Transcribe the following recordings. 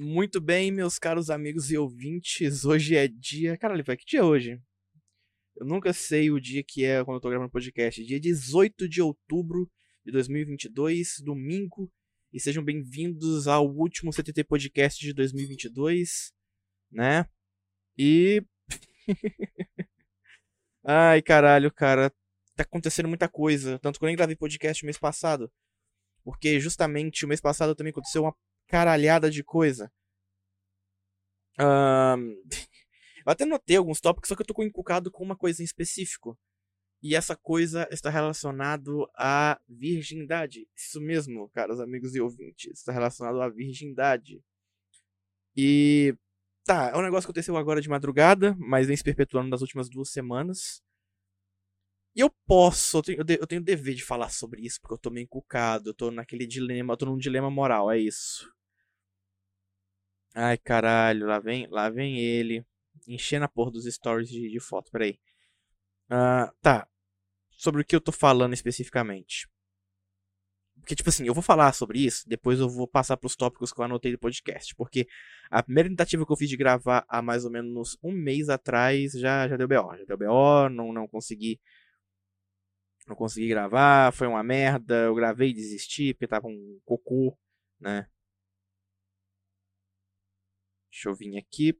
Muito bem, meus caros amigos e ouvintes. Hoje é dia. Caralho, vai que dia é hoje? Eu nunca sei o dia que é quando eu tô gravando podcast. Dia 18 de outubro de 2022, domingo. E sejam bem-vindos ao último CTT Podcast de 2022, né? E. Ai, caralho, cara. Tá acontecendo muita coisa. Tanto que eu nem gravei podcast mês passado. Porque justamente o mês passado também aconteceu uma caralhada de coisa. Um... eu até notei alguns tópicos, só que eu tô encucado com uma coisa em específico. E essa coisa está relacionado à virgindade. Isso mesmo, caros amigos e ouvintes. Está relacionado à virgindade. E. Tá, é um negócio que aconteceu agora de madrugada, mas vem se perpetuando nas últimas duas semanas. E eu posso, eu tenho, eu tenho dever de falar sobre isso, porque eu tô meio encucado, eu tô naquele dilema, eu tô num dilema moral, é isso. Ai, caralho, lá vem, lá vem ele. Enchendo a porra dos stories de, de foto, peraí. Uh, tá. Sobre o que eu tô falando especificamente. Porque, tipo assim, eu vou falar sobre isso, depois eu vou passar pros tópicos que eu anotei do podcast. Porque a primeira tentativa que eu fiz de gravar há mais ou menos um mês atrás já, já deu BO. Já deu BO, não, não consegui. Não consegui gravar, foi uma merda. Eu gravei e desisti, porque tava um cocô, né? Deixa eu vir aqui.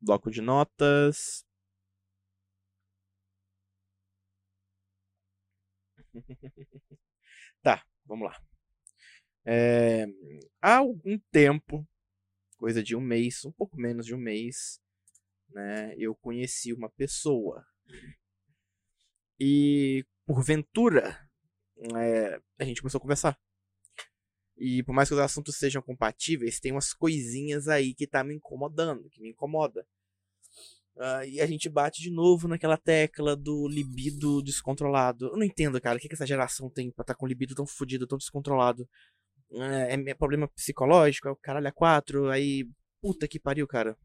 Bloco de notas. tá, vamos lá. É, há algum tempo, coisa de um mês, um pouco menos de um mês, né, eu conheci uma pessoa. E, porventura, é, a gente começou a conversar. E por mais que os assuntos sejam compatíveis, tem umas coisinhas aí que tá me incomodando, que me incomoda. Uh, e a gente bate de novo naquela tecla do libido descontrolado. Eu não entendo, cara, o que, que essa geração tem pra estar tá com libido tão fodido, tão descontrolado. Uh, é, é, problema psicológico, é o caralho a quatro, aí. Puta que pariu, cara.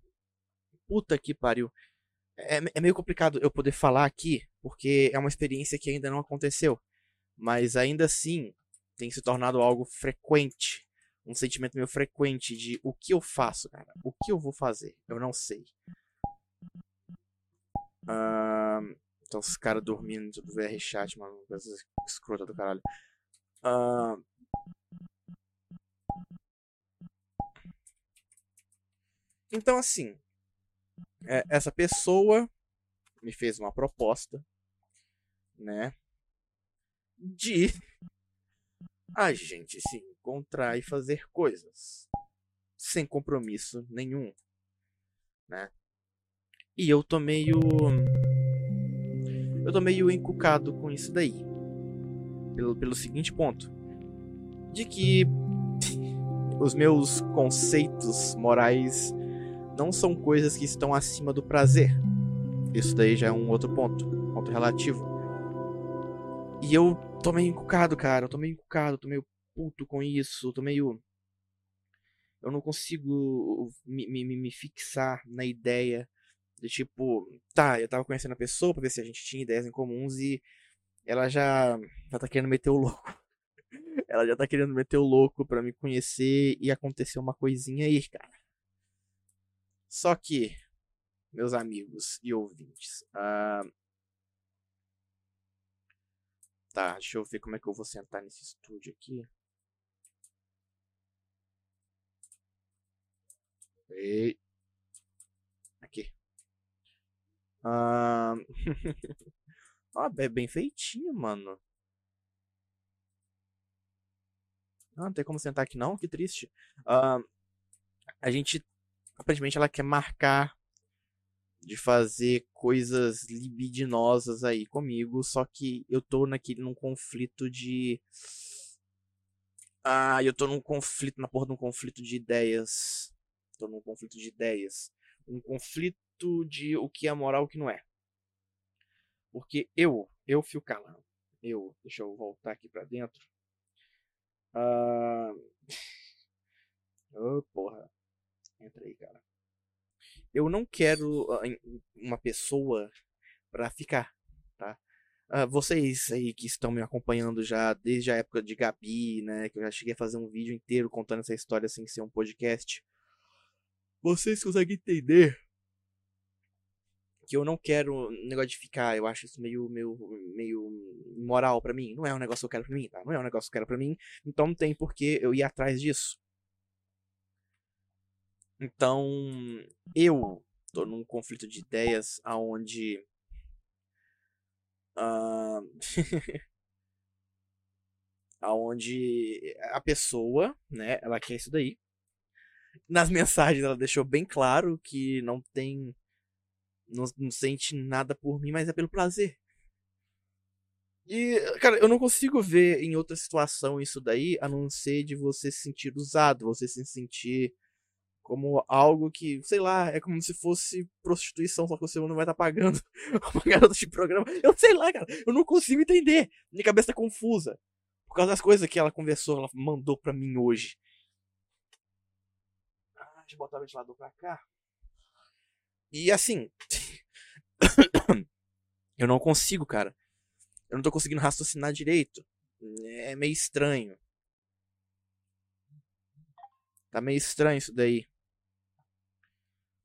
Puta que pariu. É, é meio complicado eu poder falar aqui, porque é uma experiência que ainda não aconteceu. Mas ainda assim, tem se tornado algo frequente. Um sentimento meio frequente de o que eu faço, cara? O que eu vou fazer? Eu não sei. Uh, então, os caras dormindo do VR chat, mano. Coisa escrota do caralho. Uh, então, assim. É, essa pessoa me fez uma proposta, né? De a gente se encontrar e fazer coisas sem compromisso nenhum, né? E eu tô meio eu tô meio encucado com isso daí. Pelo, pelo seguinte ponto, de que os meus conceitos morais não são coisas que estão acima do prazer. Isso daí já é um outro ponto, ponto relativo. E eu tô meio encucado, cara. Eu tô meio encucado, tô meio puto com isso. Eu tô meio. Eu não consigo me, me, me fixar na ideia de tipo, tá, eu tava conhecendo a pessoa pra ver se a gente tinha ideias em comuns e ela já, já tá querendo meter o louco. ela já tá querendo meter o louco pra me conhecer e aconteceu uma coisinha aí, cara. Só que, meus amigos e ouvintes, uh, Tá, deixa eu ver como é que eu vou sentar nesse estúdio aqui. Ei. Aqui. Ah, ah é bem feitinho, mano. Não, não tem como sentar aqui não, que triste. Ah, a gente, aparentemente, ela quer marcar de fazer coisas libidinosas aí comigo, só que eu tô naquele num conflito de ah, eu tô num conflito, na porra de um conflito de ideias. Tô num conflito de ideias. Um conflito de o que é moral e o que não é. Porque eu, eu fio calado. Eu, deixa eu voltar aqui pra dentro. Ah. Oh, porra. Entra aí, cara eu não quero ah, uma pessoa para ficar, tá? Uh, vocês aí que estão me acompanhando já desde a época de Gabi, né? Que eu já cheguei a fazer um vídeo inteiro contando essa história sem ser um podcast. vocês conseguem entender que eu não quero negócio de ficar, eu acho isso meio, meio, meio moral para mim. Não é um negócio que eu quero pra mim, tá? Não é um negócio que eu quero pra mim, então não tem por que eu ir atrás disso. Então, eu tô num conflito de ideias aonde uh, aonde a pessoa, né, ela quer isso daí. Nas mensagens ela deixou bem claro que não tem não, não sente nada por mim, mas é pelo prazer. E, cara, eu não consigo ver em outra situação isso daí, a não ser de você se sentir usado, você se sentir como algo que, sei lá, é como se fosse prostituição, só que você não vai estar tá pagando uma garota de programa. Eu sei lá, cara, eu não consigo entender. Minha cabeça tá confusa. Por causa das coisas que ela conversou, ela mandou pra mim hoje. Ah, deixa eu botar o ventilador pra cá. E assim. eu não consigo, cara. Eu não tô conseguindo raciocinar direito. É meio estranho. Tá meio estranho isso daí.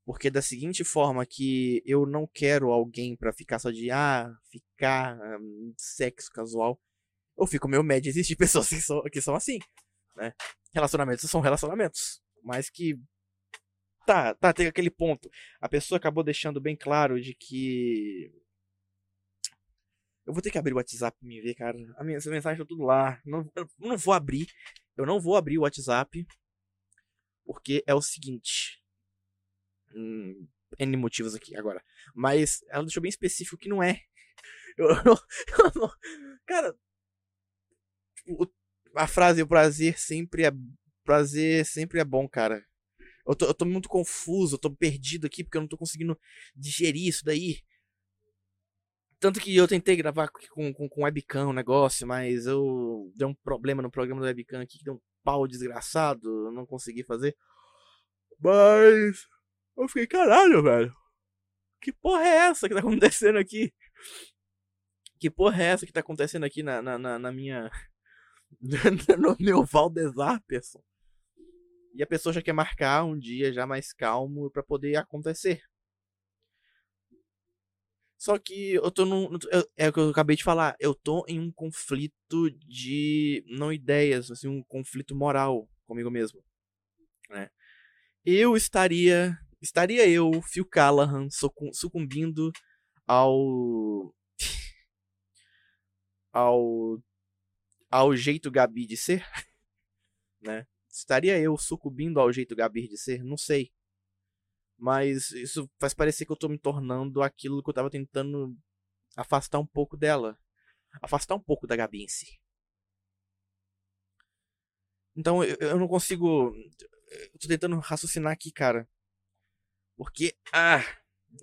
Porque da seguinte forma que eu não quero alguém para ficar só de ah, ficar um, sexo casual. Eu fico meio médio. Existem pessoas que são, que são assim, né? Relacionamentos são relacionamentos. Mas que tá, tá, tem aquele ponto. A pessoa acabou deixando bem claro de que. Eu vou ter que abrir o WhatsApp pra me ver, cara. A minha, essa mensagem tá tudo lá. Não, eu não vou abrir. Eu não vou abrir o WhatsApp. Porque é o seguinte. N motivos aqui agora. Mas ela deixou bem específico que não é. Eu, eu, eu não, cara. O, a frase o prazer sempre é. Prazer sempre é bom, cara. Eu tô, eu tô muito confuso, eu tô perdido aqui porque eu não tô conseguindo digerir isso daí. Tanto que eu tentei gravar com, com, com webcam o negócio, mas eu dei um problema no programa do webcam aqui, que deu um pau desgraçado, eu não consegui fazer. Mas eu fiquei, caralho, velho. Que porra é essa que tá acontecendo aqui? Que porra é essa que tá acontecendo aqui na, na, na, na minha. no meu Valdezar, pessoal? E a pessoa já quer marcar um dia já mais calmo para poder acontecer. Só que eu tô num. é o que eu acabei de falar. Eu tô em um conflito de. Não ideias, assim, um conflito moral comigo mesmo. Né? Eu estaria. Estaria eu, Phil Callahan, sucumbindo ao. ao. ao jeito Gabi de ser. Né? Estaria eu sucumbindo ao jeito Gabir de ser? Não sei. Mas isso faz parecer que eu tô me tornando aquilo que eu tava tentando afastar um pouco dela. Afastar um pouco da Gabi em si. Então eu, eu não consigo. Eu tô tentando raciocinar aqui, cara. Porque. Ah!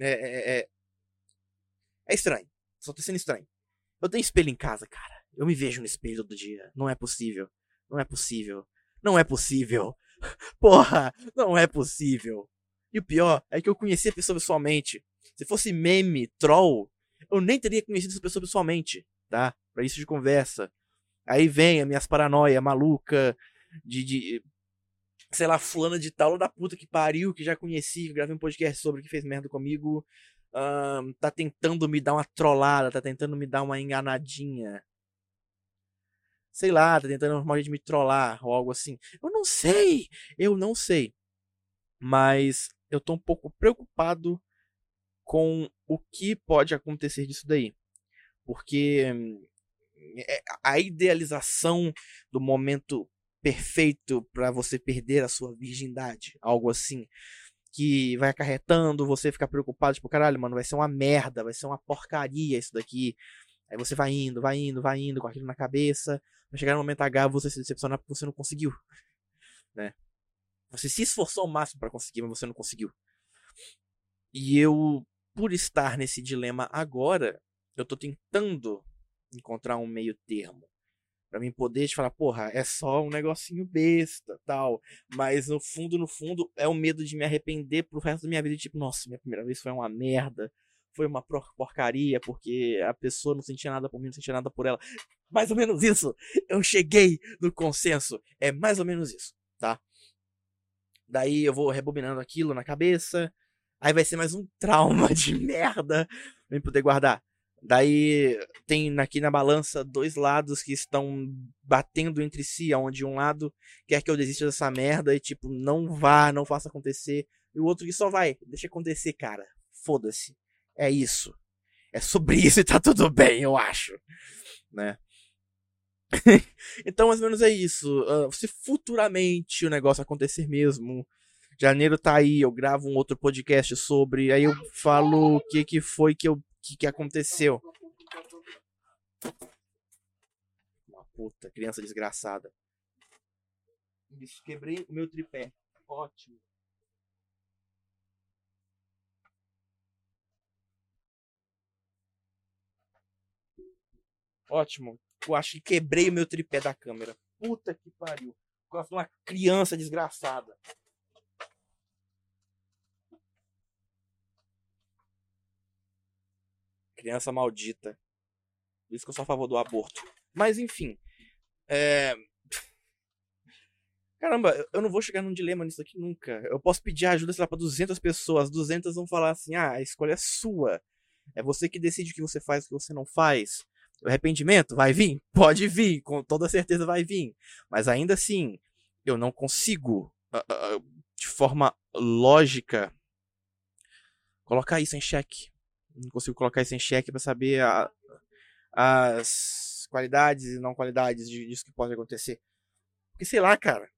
É, é, é, é estranho. Só tá sendo estranho. Eu tenho espelho em casa, cara. Eu me vejo no espelho todo dia. Não é possível. Não é possível. Não é possível. Porra, não é possível. E o pior é que eu conheci a pessoa pessoalmente. Se fosse meme, troll, eu nem teria conhecido essa pessoa pessoalmente, tá? Pra isso de conversa. Aí vem as minhas paranoia maluca de, de sei lá, fulana de tal da puta que pariu, que já conheci, que gravei um podcast sobre, que fez merda comigo, um, tá tentando me dar uma trollada, tá tentando me dar uma enganadinha sei lá, tá tentando de me trollar ou algo assim. Eu não sei, eu não sei. Mas eu tô um pouco preocupado com o que pode acontecer disso daí. Porque é, a idealização do momento perfeito para você perder a sua virgindade, algo assim, que vai acarretando você ficar preocupado, tipo, caralho, mano, vai ser uma merda, vai ser uma porcaria isso daqui. Aí você vai indo, vai indo, vai indo com aquilo na cabeça. Vai chegar no momento H você se decepcionar porque você não conseguiu. Né? Você se esforçou ao máximo para conseguir, mas você não conseguiu. E eu, por estar nesse dilema agora, eu tô tentando encontrar um meio termo. Pra mim poder te falar, porra, é só um negocinho besta, tal. Mas no fundo, no fundo, é o medo de me arrepender pro resto da minha vida. Tipo, nossa, minha primeira vez foi uma merda foi uma porcaria, porque a pessoa não sentia nada por mim, não sentia nada por ela. Mais ou menos isso. Eu cheguei no consenso. É mais ou menos isso, tá? Daí eu vou rebobinando aquilo na cabeça. Aí vai ser mais um trauma de merda pra poder guardar. Daí tem aqui na balança dois lados que estão batendo entre si, onde um lado quer que eu desista dessa merda e tipo, não vá, não faça acontecer. E o outro que só vai, deixa acontecer, cara. Foda-se. É isso. É sobre isso e tá tudo bem, eu acho. Né? então, mais ou menos é isso. Uh, se futuramente o negócio acontecer mesmo, janeiro tá aí, eu gravo um outro podcast sobre, aí eu falo o que que foi que eu que, que aconteceu. Uma puta, criança desgraçada. Isso, quebrei o meu tripé. Ótimo. Ótimo. Eu acho que quebrei o meu tripé da câmera. Puta que pariu. Por causa de uma criança desgraçada. Criança maldita. Por isso que eu sou a favor do aborto. Mas enfim. É... Caramba, eu não vou chegar num dilema nisso aqui nunca. Eu posso pedir ajuda, sei lá, pra 200 pessoas. 200 vão falar assim: ah, a escolha é sua. É você que decide o que você faz e o que você não faz. O arrependimento vai vir? Pode vir, com toda certeza vai vir. Mas ainda assim, eu não consigo, uh, uh, de forma lógica, colocar isso em xeque. Não consigo colocar isso em xeque para saber a, as qualidades e não qualidades disso que pode acontecer. Porque sei lá, cara.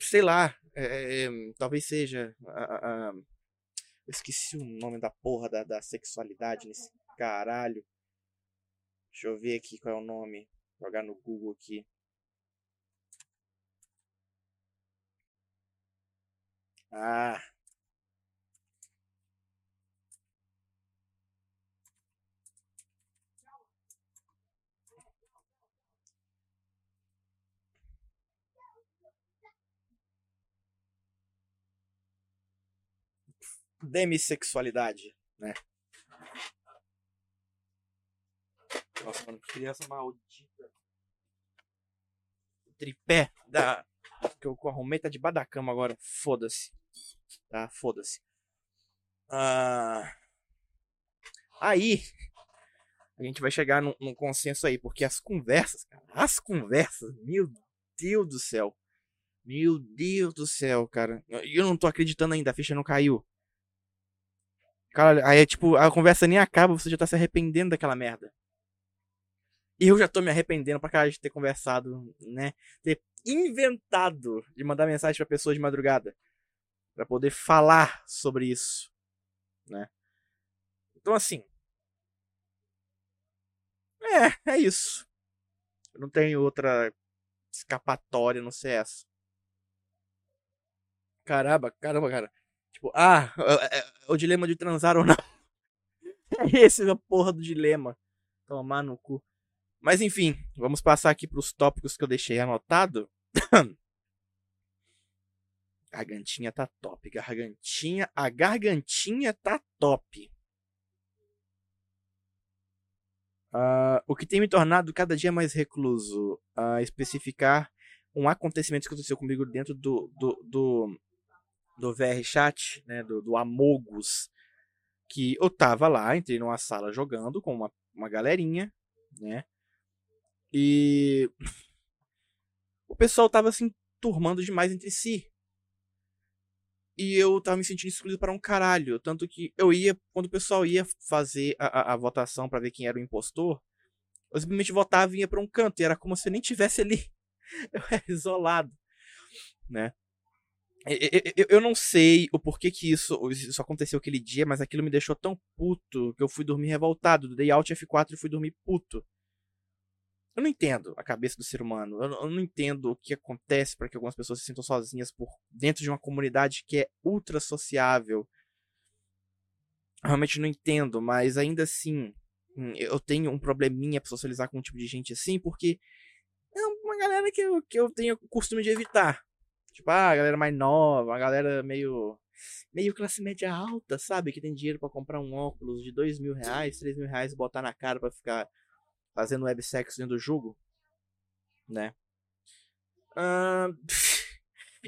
Sei lá. É, é, talvez seja. A, a, eu esqueci o nome da porra da, da sexualidade nesse caralho. Deixa eu ver aqui qual é o nome. Vou jogar no Google aqui. Ah. Demissexualidade, né? Nossa, mano, criança maldita. O tripé da. Que eu arrumei tá debaixo da cama agora. Foda-se. Tá? Foda-se. Ah... Aí. A gente vai chegar num, num, consenso aí. Porque as conversas, cara. As conversas. Meu Deus do céu. Meu Deus do céu, cara. Eu não tô acreditando ainda. A ficha não caiu. Cara, aí é tipo, a conversa nem acaba, você já tá se arrependendo daquela merda. E eu já tô me arrependendo pra caralho de ter conversado, né? Ter inventado de mandar mensagem pra pessoas de madrugada. para poder falar sobre isso, né? Então, assim. É, é isso. Eu não tenho outra escapatória, não sei essa. Caramba, caramba, cara. Tipo, ah, é, é, o dilema de transar ou não. Esse é a porra do dilema. Tomar no cu. Mas enfim, vamos passar aqui para os tópicos que eu deixei anotado. gargantinha tá top, gargantinha, a gargantinha tá top. Uh, o que tem me tornado cada dia mais recluso uh, especificar um acontecimento que aconteceu comigo dentro do, do, do, do VR Chat, né, do, do Amogus, que eu tava lá, entrei numa sala jogando com uma, uma galerinha, né, e o pessoal tava assim turmando demais entre si. E eu tava me sentindo excluído para um caralho. Tanto que eu ia, quando o pessoal ia fazer a, a, a votação para ver quem era o impostor, eu simplesmente votava e ia pra um canto. E era como se eu nem tivesse ali. Eu era isolado. Né? Eu, não sei o porquê que isso, isso aconteceu aquele dia, mas aquilo me deixou tão puto que eu fui dormir revoltado. Dei Alt F4 e fui dormir puto. Eu não entendo a cabeça do ser humano. Eu, eu não entendo o que acontece para que algumas pessoas se sintam sozinhas por dentro de uma comunidade que é ultra sociável. Realmente não entendo, mas ainda assim, hum, eu tenho um probleminha pra socializar com um tipo de gente assim, porque é uma galera que eu, que eu tenho o costume de evitar. Tipo, ah, a galera mais nova, a galera meio. meio classe média alta, sabe? Que tem dinheiro para comprar um óculos de dois mil reais, três mil reais botar na cara para ficar fazendo websex dentro do jogo, né? Uh,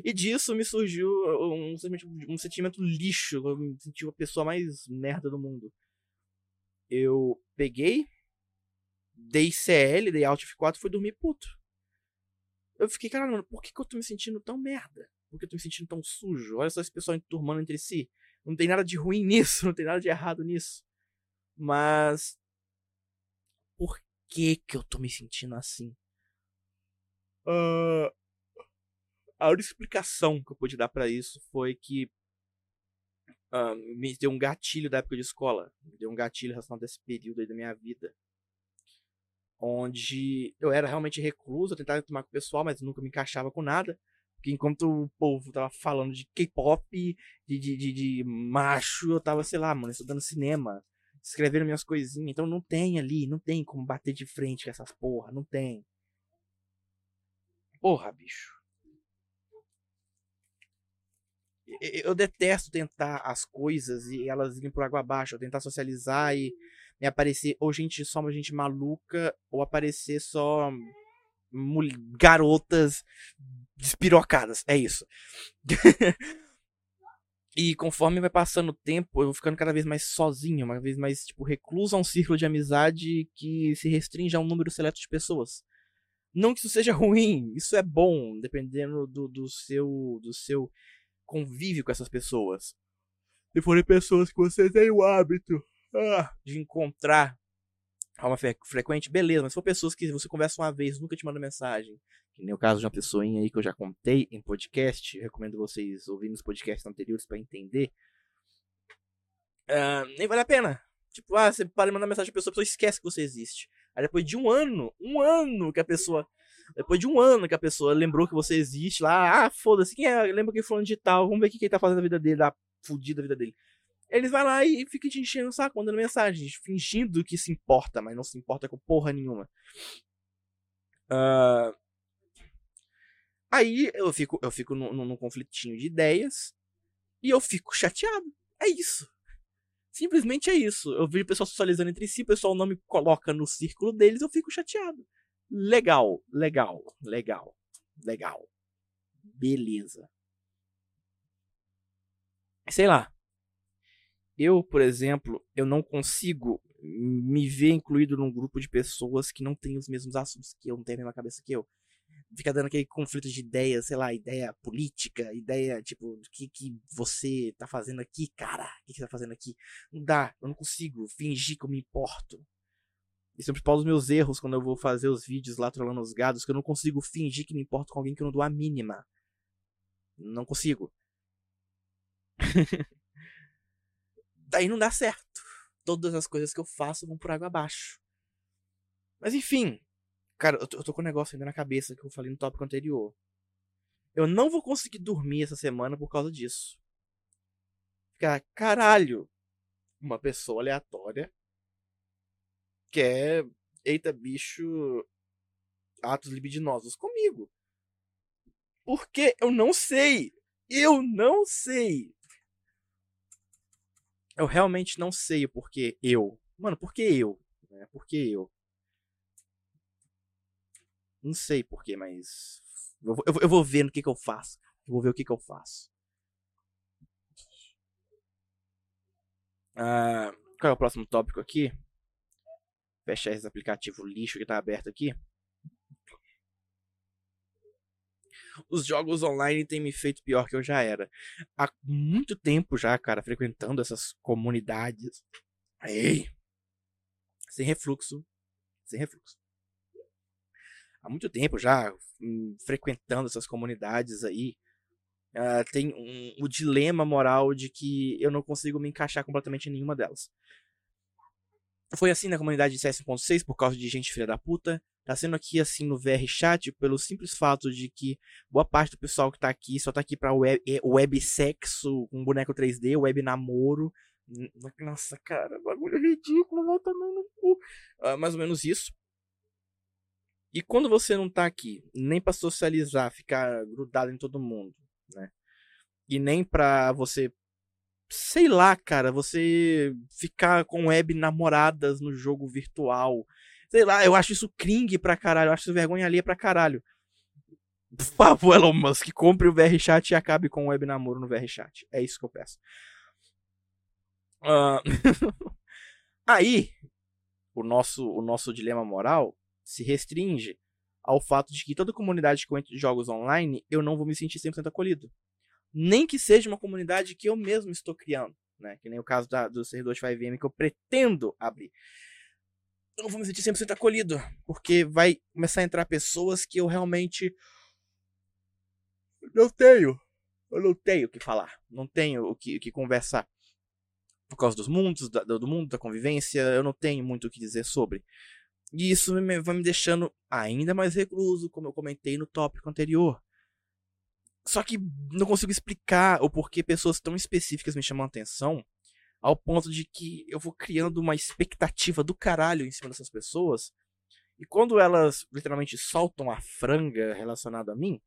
E disso me surgiu um sentimento, um sentimento lixo. Eu me senti uma pessoa mais merda do mundo. Eu peguei, dei CL, dei Alt F4 e fui dormir puto. Eu fiquei, caralho, mano, por que, que eu tô me sentindo tão merda? Por que eu tô me sentindo tão sujo? Olha só esse pessoal enturmando entre si. Não tem nada de ruim nisso, não tem nada de errado nisso. Mas. Por que que eu tô me sentindo assim? Uh, a única explicação que eu pude dar para isso foi que uh, me deu um gatilho da época de escola. Me deu um gatilho relacionado a esse período aí da minha vida. Onde eu era realmente recluso, eu tentava tomar com o pessoal, mas nunca me encaixava com nada. Porque enquanto o povo tava falando de K-pop, de, de, de, de, macho, eu tava, sei lá, mano, estudando cinema, escrevendo minhas coisinhas. Então não tem ali, não tem como bater de frente com essas porra, não tem. Porra, bicho. Eu detesto tentar as coisas e elas irem por água abaixo, eu tentar socializar e me aparecer ou gente só uma gente maluca ou aparecer só garotas despirocadas. É isso. e conforme vai passando o tempo, eu vou ficando cada vez mais sozinho, uma vez mais, tipo, recluso a um círculo de amizade que se restringe a um número seleto de pessoas. Não que isso seja ruim, isso é bom, dependendo do, do seu do seu convívio com essas pessoas. Se forem pessoas que você tem o hábito ah, de encontrar forma frequente, beleza, mas for pessoas que você conversa uma vez, nunca te manda mensagem, que nem o caso de uma pessoinha aí que eu já contei em podcast, recomendo vocês ouvirem os podcasts anteriores para entender, uh, nem vale a pena. Tipo, ah, você para mandar mensagem pra pessoa, a pessoa esquece que você existe. Aí depois de um ano, um ano que a pessoa. Depois de um ano que a pessoa lembrou que você existe lá, ah, foda-se, quem é? Lembra que falando de tal, vamos ver o que ele tá fazendo na vida dele, da fudida vida dele. Eles vão lá e ficam te enchendo o saco, mandando mensagens, fingindo que se importa, mas não se importa com porra nenhuma. Uh... Aí eu fico, eu fico num, num conflitinho de ideias e eu fico chateado. É isso. Simplesmente é isso. Eu vejo o pessoal socializando entre si, o pessoal não me coloca no círculo deles, eu fico chateado. Legal, legal, legal, legal. Beleza. Sei lá. Eu, por exemplo, eu não consigo me ver incluído num grupo de pessoas que não têm os mesmos assuntos que eu, não têm a mesma cabeça que eu fica dando aquele conflito de ideias, sei lá, ideia política, ideia, tipo, o que, que você tá fazendo aqui, cara? O que, que você tá fazendo aqui? Não dá, eu não consigo fingir que eu me importo. Esse é o principal dos meus erros quando eu vou fazer os vídeos lá trolando os gados, que eu não consigo fingir que me importo com alguém que eu não dou a mínima. Não consigo. Daí não dá certo. Todas as coisas que eu faço vão por água abaixo. Mas enfim, Cara, eu tô, eu tô com um negócio ainda na cabeça que eu falei no tópico anterior. Eu não vou conseguir dormir essa semana por causa disso. Ficar, caralho, uma pessoa aleatória quer, eita bicho, atos libidinosos comigo. Porque eu não sei. Eu não sei. Eu realmente não sei o porquê eu. Mano, por que eu? Né? Por que eu? Não sei porquê, mas. Eu, eu, eu, vou ver no que, que eu faço. Eu vou ver o que, que eu faço. Ah, qual é o próximo tópico aqui? Fechar esse aplicativo lixo que tá aberto aqui. Os jogos online têm me feito pior que eu já era. Há muito tempo já, cara, frequentando essas comunidades. Ei! Sem refluxo. Sem refluxo há muito tempo já hum, frequentando essas comunidades aí. Uh, tem um, o dilema moral de que eu não consigo me encaixar completamente em nenhuma delas. Foi assim na comunidade de CS 1.6 por causa de gente filha da puta. Tá sendo aqui assim no VR chat pelo simples fato de que boa parte do pessoal que tá aqui só tá aqui pra web, é, web sexo com boneco 3D, web namoro. Nossa, cara, bagulho ridículo, volta no cu. Uh, mais ou menos isso. E quando você não tá aqui, nem para socializar, ficar grudado em todo mundo, né? E nem pra você, sei lá, cara, você ficar com web namoradas no jogo virtual. Sei lá, eu acho isso cringe pra caralho, eu acho isso vergonha ali pra caralho. Por favor, Elon Musk, compre o VRChat e acabe com o web namoro no VRChat. É isso que eu peço. Uh... Aí, o nosso, o nosso dilema moral se restringe ao fato de que toda comunidade que eu entro jogos online, eu não vou me sentir 100% acolhido. Nem que seja uma comunidade que eu mesmo estou criando, né? Que nem o caso da, do servidor de 5M que eu pretendo abrir. Eu vou me sentir 100% acolhido, porque vai começar a entrar pessoas que eu realmente não tenho. Eu não tenho o que falar, não tenho o que, o que conversar por causa dos mundos, do mundo, da convivência, eu não tenho muito o que dizer sobre. E isso vai me deixando ainda mais recluso, como eu comentei no tópico anterior. Só que não consigo explicar o porquê pessoas tão específicas me chamam a atenção, ao ponto de que eu vou criando uma expectativa do caralho em cima dessas pessoas. E quando elas literalmente soltam a franga relacionada a mim,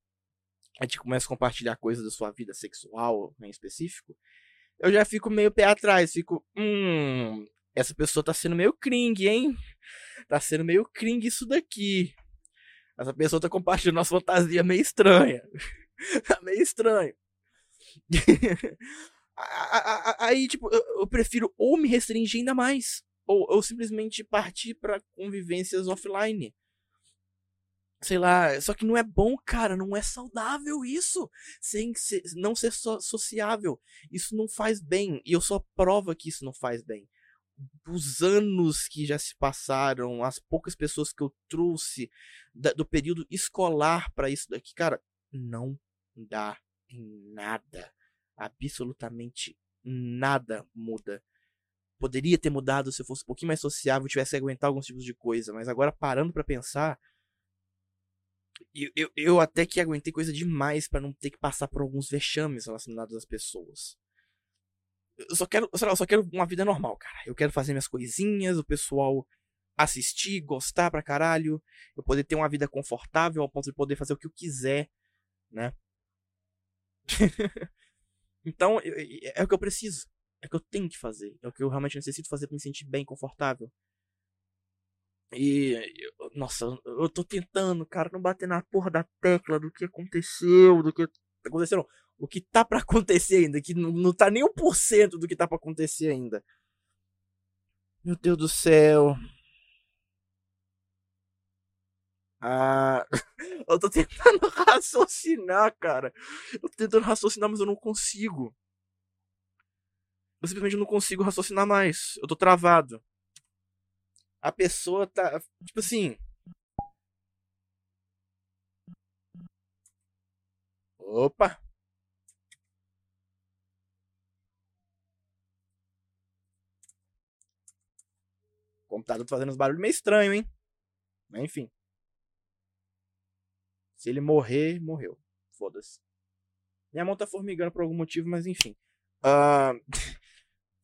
a gente começa a compartilhar coisas da sua vida sexual em específico, eu já fico meio pé atrás, fico, hum, essa pessoa tá sendo meio cringe, hein? Tá sendo meio cringe isso daqui. Essa pessoa tá compartilhando uma fantasia meio estranha. tá meio estranho. Aí, tipo, eu, prefiro ou me restringir ainda mais, ou, ou simplesmente partir para convivências offline sei lá, só que não é bom, cara, não é saudável isso. Sem ser, não ser so, sociável. Isso não faz bem. E eu só prova que isso não faz bem. Os anos que já se passaram, as poucas pessoas que eu trouxe da, do período escolar para isso daqui, cara, não dá em nada. Absolutamente nada muda. Poderia ter mudado se eu fosse um pouquinho mais sociável, tivesse que aguentar alguns tipos de coisa, mas agora parando para pensar, eu, eu, eu até que aguentei coisa demais para não ter que passar por alguns vexames relacionados às pessoas. Eu só quero, eu só quero uma vida normal, cara. Eu quero fazer minhas coisinhas, o pessoal assistir, gostar pra caralho, eu poder ter uma vida confortável ao ponto de poder fazer o que eu quiser, né? então, é o que eu preciso. É o que eu tenho que fazer. É o que eu realmente necessito fazer para me sentir bem, confortável. E, nossa, eu tô tentando, cara, não bater na porra da tecla do que aconteceu, do que aconteceu. O que tá para acontecer ainda, que não, não tá nem 1% do que tá para acontecer ainda. Meu Deus do céu. Ah, eu tô tentando raciocinar, cara. Eu tô tentando raciocinar, mas eu não consigo. Eu simplesmente não consigo raciocinar mais. Eu tô travado a pessoa tá. Tipo assim. Opa! O computador tá fazendo uns barulhos meio estranho, hein? Mas enfim. Se ele morrer, morreu. Foda-se. Minha mão tá formigando por algum motivo, mas enfim. Uh...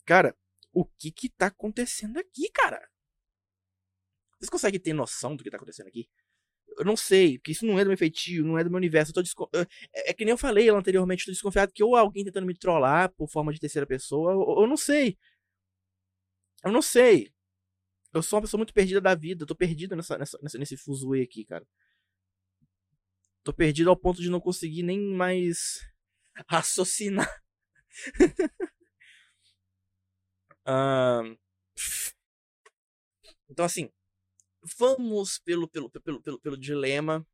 Cara, o que que tá acontecendo aqui, cara? Vocês conseguem ter noção do que tá acontecendo aqui? Eu não sei, porque isso não é do meu feitio, não é do meu universo. Eu tô é, é que nem eu falei anteriormente, eu tô desconfiado que ou alguém tentando me trollar por forma de terceira pessoa, ou, eu não sei. Eu não sei. Eu sou uma pessoa muito perdida da vida, eu tô perdido nessa, nessa, nesse fuzuê aqui, cara. Tô perdido ao ponto de não conseguir nem mais raciocinar. uh... Então, assim, vamos pelo, pelo, pelo, pelo, pelo dilema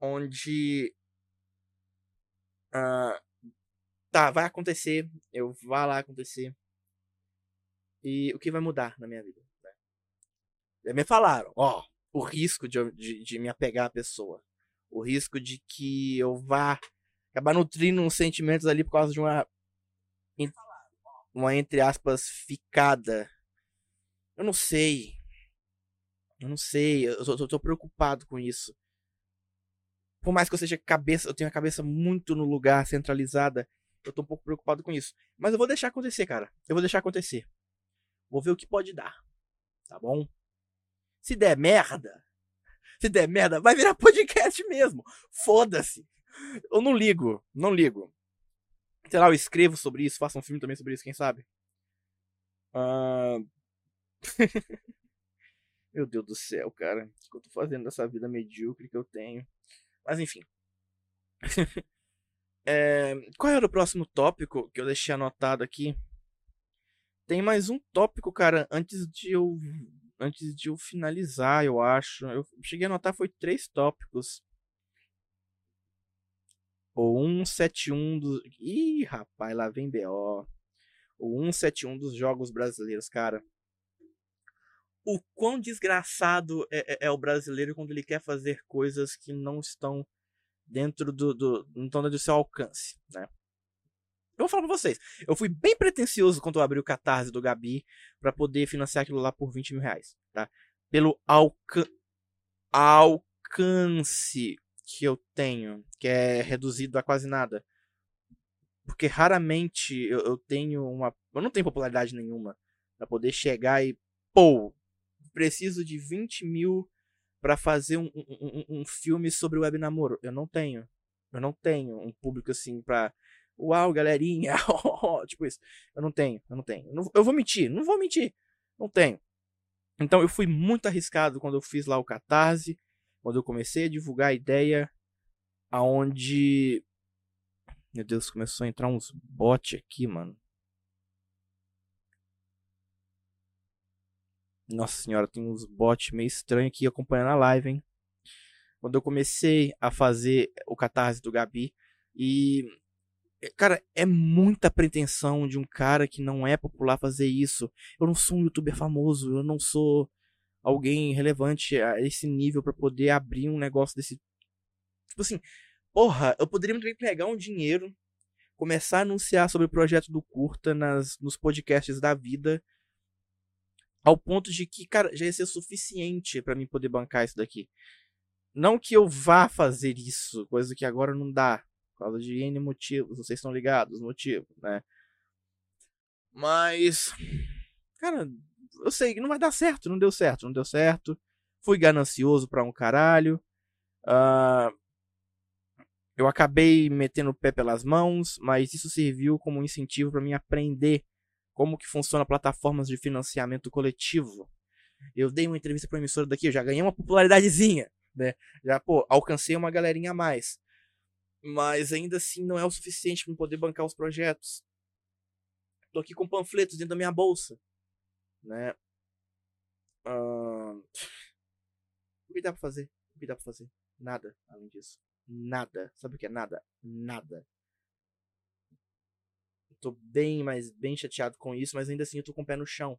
onde uh, tá, vai acontecer, eu vá lá acontecer. E o que vai mudar na minha vida? Né? Me falaram, ó, o risco de, de, de me apegar à pessoa. O risco de que eu vá acabar nutrindo uns sentimentos ali por causa de uma. Uma, entre aspas, ficada. Eu não sei. Eu não sei, eu tô, tô, preocupado com isso. Por mais que eu seja cabeça, eu tenho a cabeça muito no lugar, centralizada, eu tô um pouco preocupado com isso. Mas eu vou deixar acontecer, cara. Eu vou deixar acontecer. Vou ver o que pode dar. Tá bom? Se der merda, se der merda, vai virar podcast mesmo. Foda-se. Eu não ligo, não ligo. Sei lá, eu escrevo sobre isso, faço um filme também sobre isso, quem sabe? Uh... Meu Deus do céu, cara. O que eu tô fazendo dessa vida medíocre que eu tenho? Mas enfim. é, qual era o próximo tópico que eu deixei anotado aqui? Tem mais um tópico, cara, antes de eu antes de eu finalizar, eu acho. Eu cheguei a anotar foi três tópicos. O 171 dos. Ih, rapaz, lá vem BO. O 171 dos jogos brasileiros, cara. O quão desgraçado é, é, é, o brasileiro quando ele quer fazer coisas que não estão dentro do. do não estão dentro do seu alcance, né? Eu vou falar pra vocês. Eu fui bem pretencioso quando eu abri o catarse do Gabi para poder financiar aquilo lá por 20 mil reais, tá? Pelo alca alcance que eu tenho, que é reduzido a quase nada. Porque raramente eu, eu tenho uma. Eu não tenho popularidade nenhuma para poder chegar e. Pô, preciso de 20 mil para fazer um, um, um, filme sobre web namoro. Eu não tenho. Eu não tenho um público assim pra Uau, galerinha. tipo isso. Eu não tenho, eu não tenho. Eu, não, eu vou mentir, não vou mentir. Não tenho. Então eu fui muito arriscado quando eu fiz lá o Catarse, quando eu comecei a divulgar a ideia, aonde meu Deus, começou a entrar uns bots aqui, mano. Nossa senhora, tem uns bots meio estranhos aqui acompanhando a live, hein? Quando eu comecei a fazer o catarse do Gabi e Cara, é muita pretensão de um cara que não é popular fazer isso. Eu não sou um youtuber famoso, eu não sou alguém relevante a esse nível para poder abrir um negócio desse. Tipo assim, porra, eu poderia muito bem pegar um dinheiro, começar a anunciar sobre o projeto do Curta nas, nos podcasts da vida, ao ponto de que, cara, já ia ser suficiente para mim poder bancar isso daqui. Não que eu vá fazer isso, coisa que agora não dá causa de N motivos, vocês estão ligados, os motivos, né? Mas, cara, eu sei que não vai dar certo, não deu certo, não deu certo. Fui ganancioso pra um caralho. Uh, eu acabei metendo o pé pelas mãos, mas isso serviu como um incentivo para mim aprender como que funciona plataformas de financiamento coletivo. Eu dei uma entrevista para emissora daqui, eu já ganhei uma popularidadezinha, né? Já, pô, alcancei uma galerinha a mais mas ainda assim não é o suficiente para poder bancar os projetos. Tô aqui com panfletos dentro da minha bolsa, né? Uh... O que dá pra fazer? O que dá pra fazer? Nada, além disso. Nada. Sabe o que é nada? Nada. tô bem, mas bem chateado com isso, mas ainda assim eu tô com o pé no chão.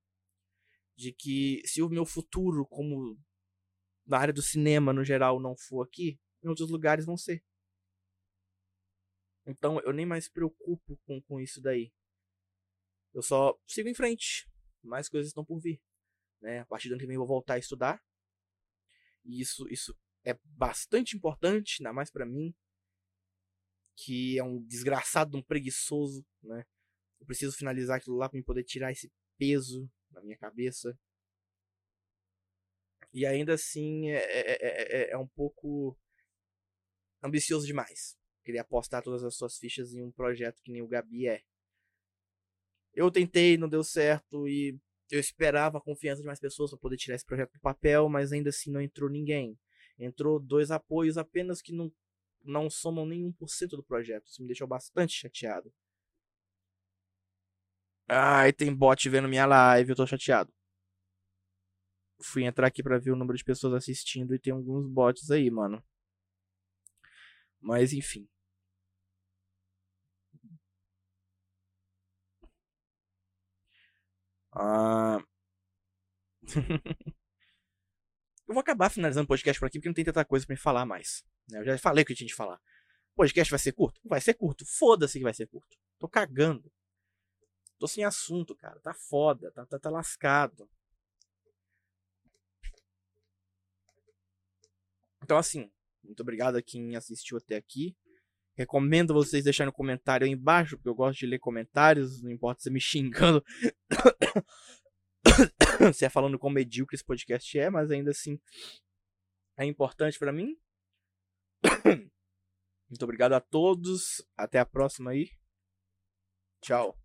De que se o meu futuro, como na área do cinema no geral, não for aqui, em outros lugares vão ser. Então eu nem mais me preocupo com, com isso daí. Eu só sigo em frente. Mais coisas estão por vir. Né? A partir do ano que vem eu vou voltar a estudar. E isso, isso é bastante importante, ainda mais para mim, que é um desgraçado, um preguiçoso, né? Eu preciso finalizar aquilo lá para poder tirar esse peso na minha cabeça. E ainda assim é, é, é, é um pouco ambicioso demais. Queria apostar todas as suas fichas em um projeto que nem o Gabi é. Eu tentei, não deu certo e eu esperava a confiança de mais pessoas para poder tirar esse projeto do papel, mas ainda assim não entrou ninguém. Entrou dois apoios apenas que não, não somam nem 1% do projeto. Isso me deixou bastante chateado. Ai, tem bot vendo minha live, eu tô chateado. Fui entrar aqui para ver o número de pessoas assistindo e tem alguns bots aí, mano. Mas enfim. Ah... eu vou acabar finalizando o podcast por aqui porque não tem tanta coisa para me falar mais. Né? Eu já falei o que eu tinha de falar. O podcast vai ser curto? Vai ser curto. Foda-se que vai ser curto. Tô cagando. Tô sem assunto, cara. Tá foda. Tá, tá, tá lascado. Então, assim, muito obrigado a quem assistiu até aqui. Recomendo vocês deixarem um comentário aí embaixo, porque eu gosto de ler comentários, não importa se me xingando. se é falando como medíocre esse podcast é, mas ainda assim é importante para mim. Muito obrigado a todos. Até a próxima aí. Tchau.